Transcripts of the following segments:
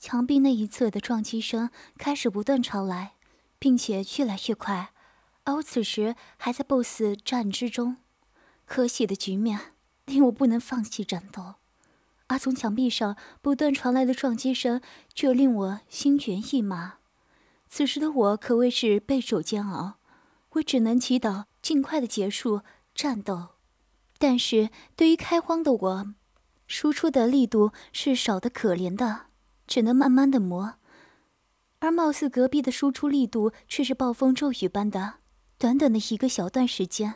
墙壁那一侧的撞击声开始不断传来，并且越来越快，而我此时还在 BOSS 战之中。可喜的局面令我不能放弃战斗，而从墙壁上不断传来的撞击声却令我心猿意马。此时的我可谓是备受煎熬，我只能祈祷尽快的结束战斗。但是对于开荒的我，输出的力度是少的可怜的。只能慢慢的磨，而貌似隔壁的输出力度却是暴风骤雨般的。短短的一个小段时间，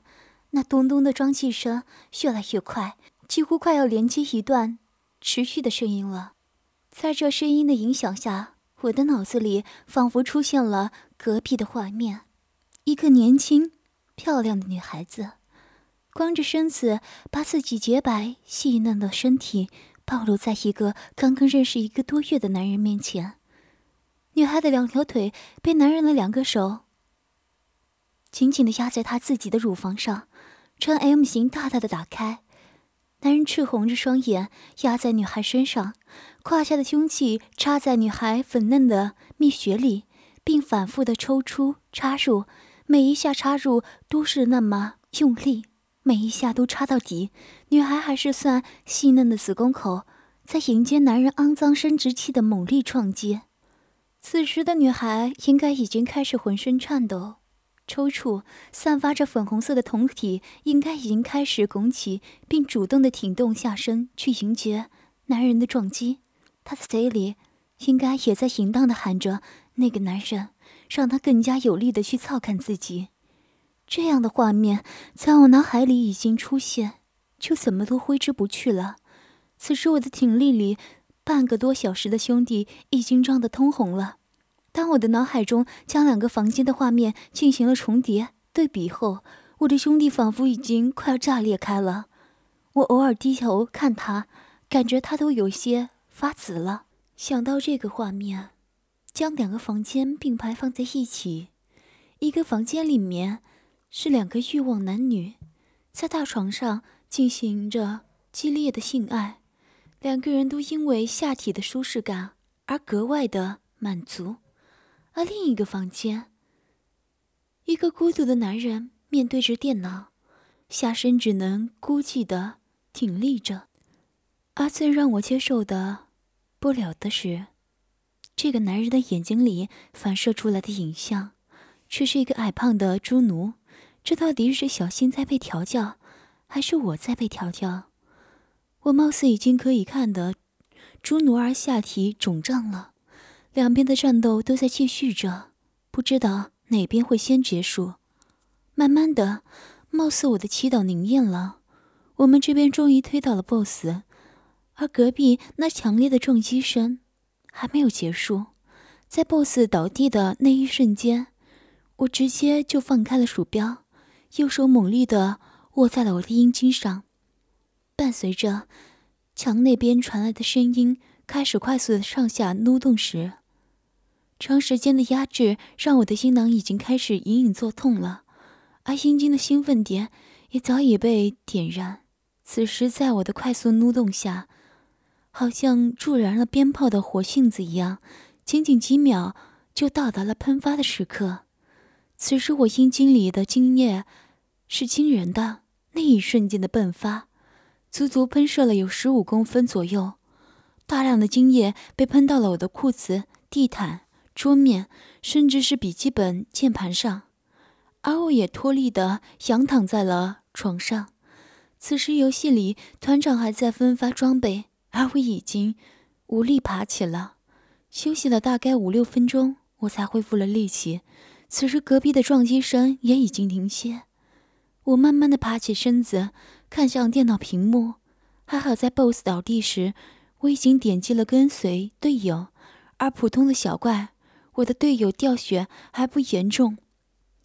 那咚咚的装气声越来越快，几乎快要连接一段持续的声音了。在这声音的影响下，我的脑子里仿佛出现了隔壁的画面：一个年轻漂亮的女孩子，光着身子，把自己洁白细嫩的身体。暴露在一个刚刚认识一个多月的男人面前，女孩的两条腿被男人的两个手紧紧的压在她自己的乳房上，呈 M 型大大的打开。男人赤红着双眼压在女孩身上，胯下的凶器插在女孩粉嫩的蜜穴里，并反复的抽出插入，每一下插入都是那么用力。每一下都插到底，女孩还是算细嫩的子宫口，在迎接男人肮脏生殖器的猛力撞击。此时的女孩应该已经开始浑身颤抖、抽搐，散发着粉红色的酮体应该已经开始拱起，并主动的挺动下身去迎接男人的撞击。她的嘴里应该也在淫荡的喊着那个男人，让他更加有力的去操看自己。这样的画面在我脑海里已经出现，就怎么都挥之不去了。此时我的挺力里，半个多小时的兄弟已经胀得通红了。当我的脑海中将两个房间的画面进行了重叠对比后，我的兄弟仿佛已经快要炸裂开了。我偶尔低头看他，感觉他都有些发紫了。想到这个画面，将两个房间并排放在一起，一个房间里面。是两个欲望男女，在大床上进行着激烈的性爱，两个人都因为下体的舒适感而格外的满足。而另一个房间，一个孤独的男人面对着电脑，下身只能孤寂的挺立着。而最让我接受的不了的是，这个男人的眼睛里反射出来的影像，却是一个矮胖的猪奴。这到底是小新在被调教，还是我在被调教？我貌似已经可以看得朱奴儿下体肿胀了，两边的战斗都在继续着，不知道哪边会先结束。慢慢的，貌似我的祈祷灵验了，我们这边终于推倒了 BOSS，而隔壁那强烈的撞击声还没有结束。在 BOSS 倒地的那一瞬间，我直接就放开了鼠标。右手猛力的握在了我的阴茎上，伴随着墙那边传来的声音开始快速的上下挪动时，长时间的压制让我的阴囊已经开始隐隐作痛了，而阴茎的兴奋点也早已被点燃。此时，在我的快速挪动下，好像助燃了鞭炮的火性子一样，仅仅几秒就到达了喷发的时刻。此时，我阴茎里的精液。是惊人的，那一瞬间的迸发，足足喷射了有十五公分左右，大量的精液被喷到了我的裤子、地毯、桌面，甚至是笔记本键盘上，而我也脱力的仰躺在了床上。此时游戏里团长还在分发装备，而我已经无力爬起了，休息了大概五六分钟，我才恢复了力气。此时隔壁的撞击声也已经停歇。我慢慢的爬起身子，看向电脑屏幕。还好在 BOSS 倒地时，我已经点击了跟随队友，而普通的小怪，我的队友掉血还不严重，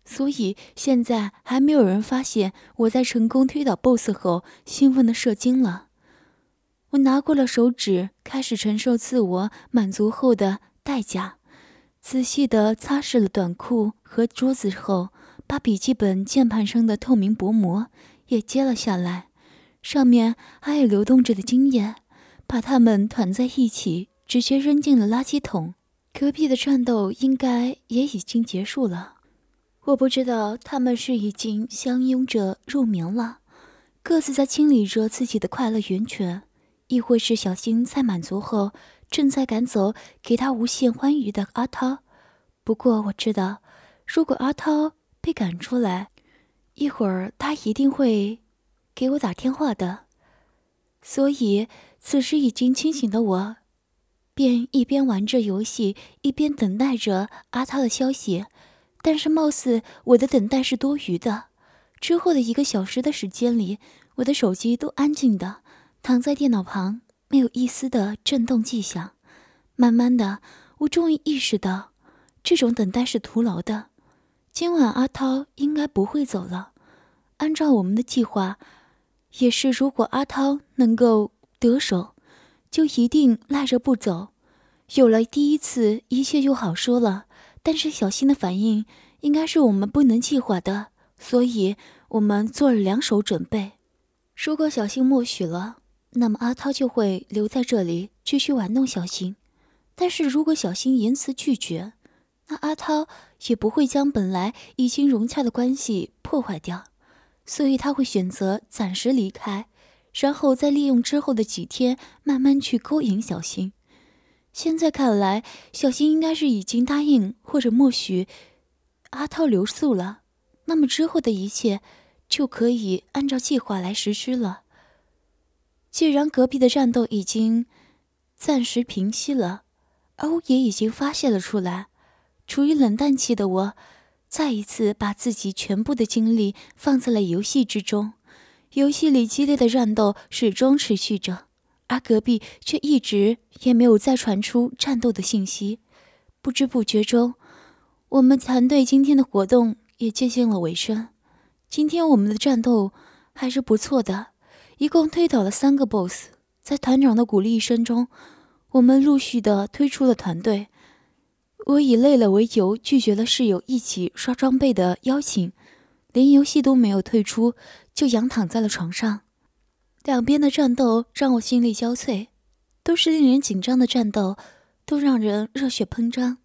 所以现在还没有人发现我在成功推倒 BOSS 后兴奋的射精了。我拿过了手指，开始承受自我满足后的代价，仔细的擦拭了短裤和桌子后，把笔记本键盘上的透明薄膜也揭了下来，上面还有流动着的精液，把它们团在一起，直接扔进了垃圾桶。隔壁的战斗应该也已经结束了，我不知道他们是已经相拥着入眠了，各自在清理着自己的快乐源泉，亦或是小新在满足后正在赶走给他无限欢愉的阿涛。不过我知道，如果阿涛被赶出来，一会儿他一定会给我打电话的。所以此时已经清醒的我。便一边玩着游戏，一边等待着阿涛的消息，但是貌似我的等待是多余的。之后的一个小时的时间里，我的手机都安静的躺在电脑旁，没有一丝的震动迹象。慢慢的，我终于意识到，这种等待是徒劳的。今晚阿涛应该不会走了。按照我们的计划，也是如果阿涛能够得手。就一定赖着不走，有了第一次，一切就好说了。但是小新的反应应该是我们不能计划的，所以我们做了两手准备。如果小新默许了，那么阿涛就会留在这里继续玩弄小新；但是如果小新言辞拒绝，那阿涛也不会将本来已经融洽的关系破坏掉，所以他会选择暂时离开。然后再利用之后的几天，慢慢去勾引小新。现在看来，小新应该是已经答应或者默许阿涛留宿了。那么之后的一切就可以按照计划来实施了。既然隔壁的战斗已经暂时平息了，而我也已经发泄了出来，处于冷淡期的我，再一次把自己全部的精力放在了游戏之中。游戏里激烈的战斗始终持续着，而隔壁却一直也没有再传出战斗的信息。不知不觉中，我们团队今天的活动也接近了尾声。今天我们的战斗还是不错的，一共推倒了三个 BOSS。在团长的鼓励声中，我们陆续的推出了团队。我以累了为由，拒绝了室友一起刷装备的邀请。连游戏都没有退出，就仰躺在了床上。两边的战斗让我心力交瘁，都是令人紧张的战斗，都让人热血喷张。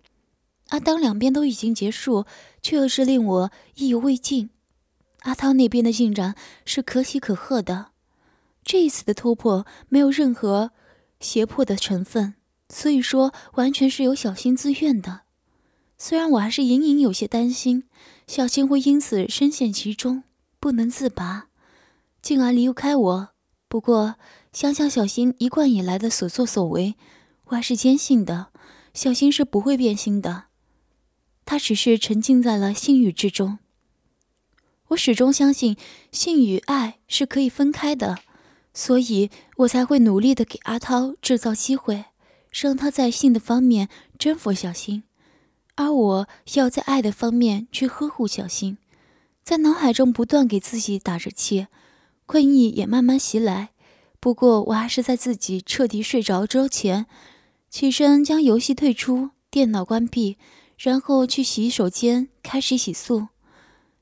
而当两边都已经结束，却又是令我意犹未尽。阿涛那边的进展是可喜可贺的，这一次的突破没有任何胁迫的成分，所以说完全是由小新自愿的。虽然我还是隐隐有些担心。小新会因此深陷其中，不能自拔，进而离不开我。不过，想想小新一贯以来的所作所为，我还是坚信的，小新是不会变心的。他只是沉浸在了性欲之中。我始终相信性与爱是可以分开的，所以我才会努力的给阿涛制造机会，让他在性的方面征服小新。而我要在爱的方面去呵护小新，在脑海中不断给自己打着气，困意也慢慢袭来。不过我还是在自己彻底睡着之前，起身将游戏退出，电脑关闭，然后去洗手间开始洗漱。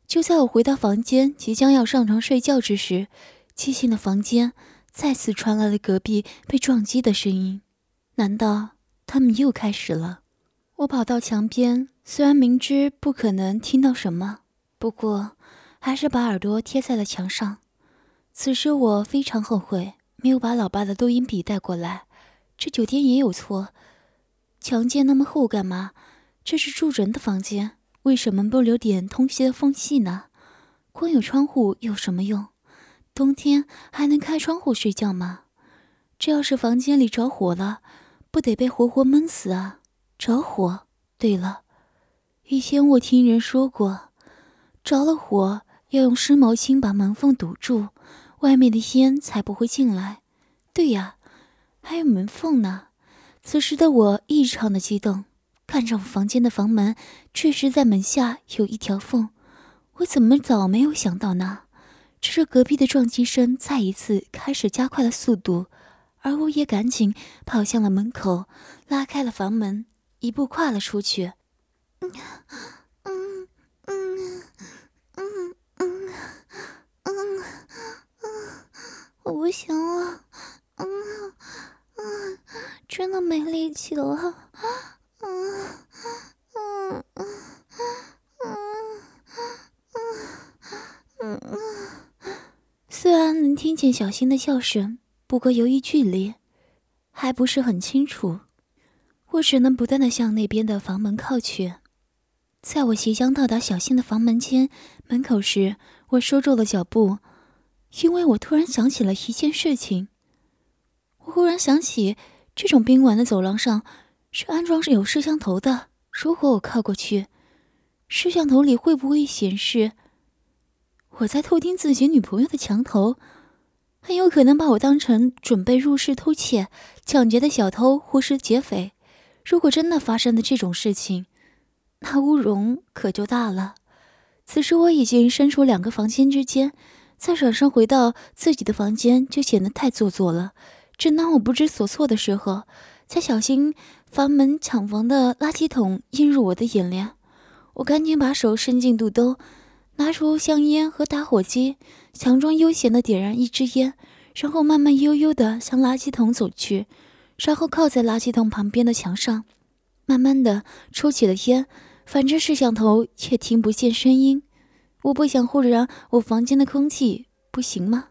就在我回到房间，即将要上床睡觉之时，寂静的房间再次传来了隔壁被撞击的声音。难道他们又开始了？我跑到墙边，虽然明知不可能听到什么，不过还是把耳朵贴在了墙上。此时我非常后悔，没有把老爸的录音笔带过来。这酒店也有错，墙建那么厚干嘛？这是住人的房间，为什么不留点通气的缝隙呢？光有窗户有什么用？冬天还能开窗户睡觉吗？这要是房间里着火了，不得被活活闷死啊！着火。对了，以前我听人说过，着了火要用湿毛巾把门缝堵住，外面的烟才不会进来。对呀，还有门缝呢。此时的我异常的激动，看着我房间的房门，确实在门下有一条缝。我怎么早没有想到呢？只是隔壁的撞击声再一次开始加快了速度，而我也赶紧跑向了门口，拉开了房门，一步跨了出去。嗯嗯嗯嗯嗯嗯嗯，我不行了，嗯嗯，真的没力气了，嗯嗯嗯嗯嗯嗯嗯。虽然能听见小新的笑声，不过由于距离还不是很清楚，我只能不断的向那边的房门靠去。在我即将到达小新的房门前门口时，我收住了脚步，因为我突然想起了一件事情。我忽然想起，这种宾馆的走廊上是安装有摄像头的。如果我靠过去，摄像头里会不会显示？我在偷听自己女朋友的墙头，很有可能把我当成准备入室偷窃、抢劫的小偷或是劫匪。如果真的发生了这种事情，那乌龙可就大了。此时我已经身处两个房间之间，再转身回到自己的房间就显得太做作了。正当我不知所措的时候，在小心房门抢房的垃圾桶映入我的眼帘，我赶紧把手伸进肚兜。拿出香烟和打火机强装悠闲的点燃一支烟然后慢慢悠悠的向垃圾桶走去然后靠在垃圾桶旁边的墙上慢慢的抽起了烟反正摄像头也听不见声音。我不想忽然我房间的空气不行吗？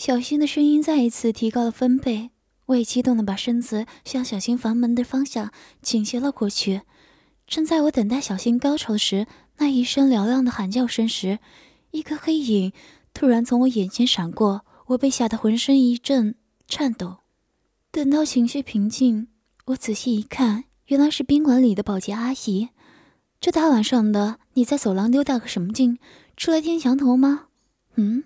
小新的声音再一次提高了分贝，我也激动的把身子向小新房门的方向倾斜了过去。正在我等待小新高潮时，那一声嘹亮的喊叫声时，一个黑影突然从我眼前闪过，我被吓得浑身一阵颤抖。等到情绪平静，我仔细一看，原来是宾馆里的保洁阿姨。这大晚上的，你在走廊溜达个什么劲？出来听墙头吗？嗯。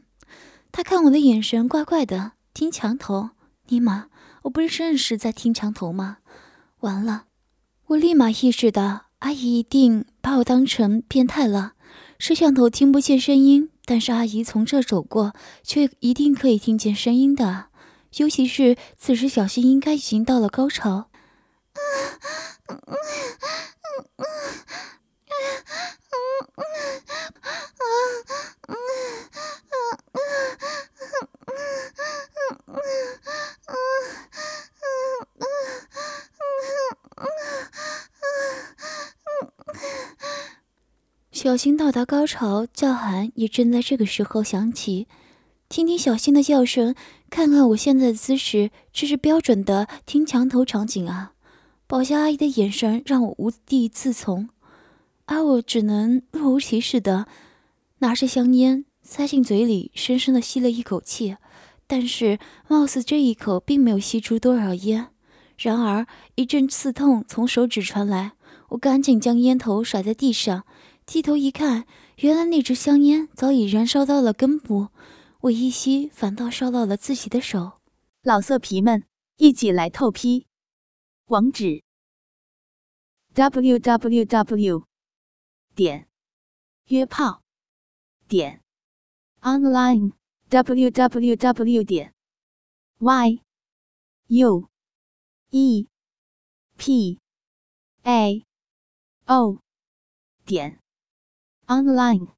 他看我的眼神怪怪的，听墙头，尼玛，我不是认识在听墙头吗？完了，我立马意识到阿姨一定把我当成变态了。摄像头听不见声音，但是阿姨从这走过，却一定可以听见声音的。尤其是此时，小新应该已经到了高潮。小新到达高潮，叫喊也正在这个时候响起。听听小新的叫声，看看我现在的姿势，这是标准的听墙头场景啊！保洁阿姨的眼神让我无地自从，而我只能若无其事的拿着香烟塞进嘴里，深深的吸了一口气。但是，貌似这一口并没有吸出多少烟。然而，一阵刺痛从手指传来，我赶紧将烟头甩在地上。低头一看，原来那支香烟早已燃烧到了根部，我一吸，反倒烧到了自己的手。老色皮们，一起来透批！网址：w w w. 点约炮点 online w w w. 点 y u e p a o 点。Online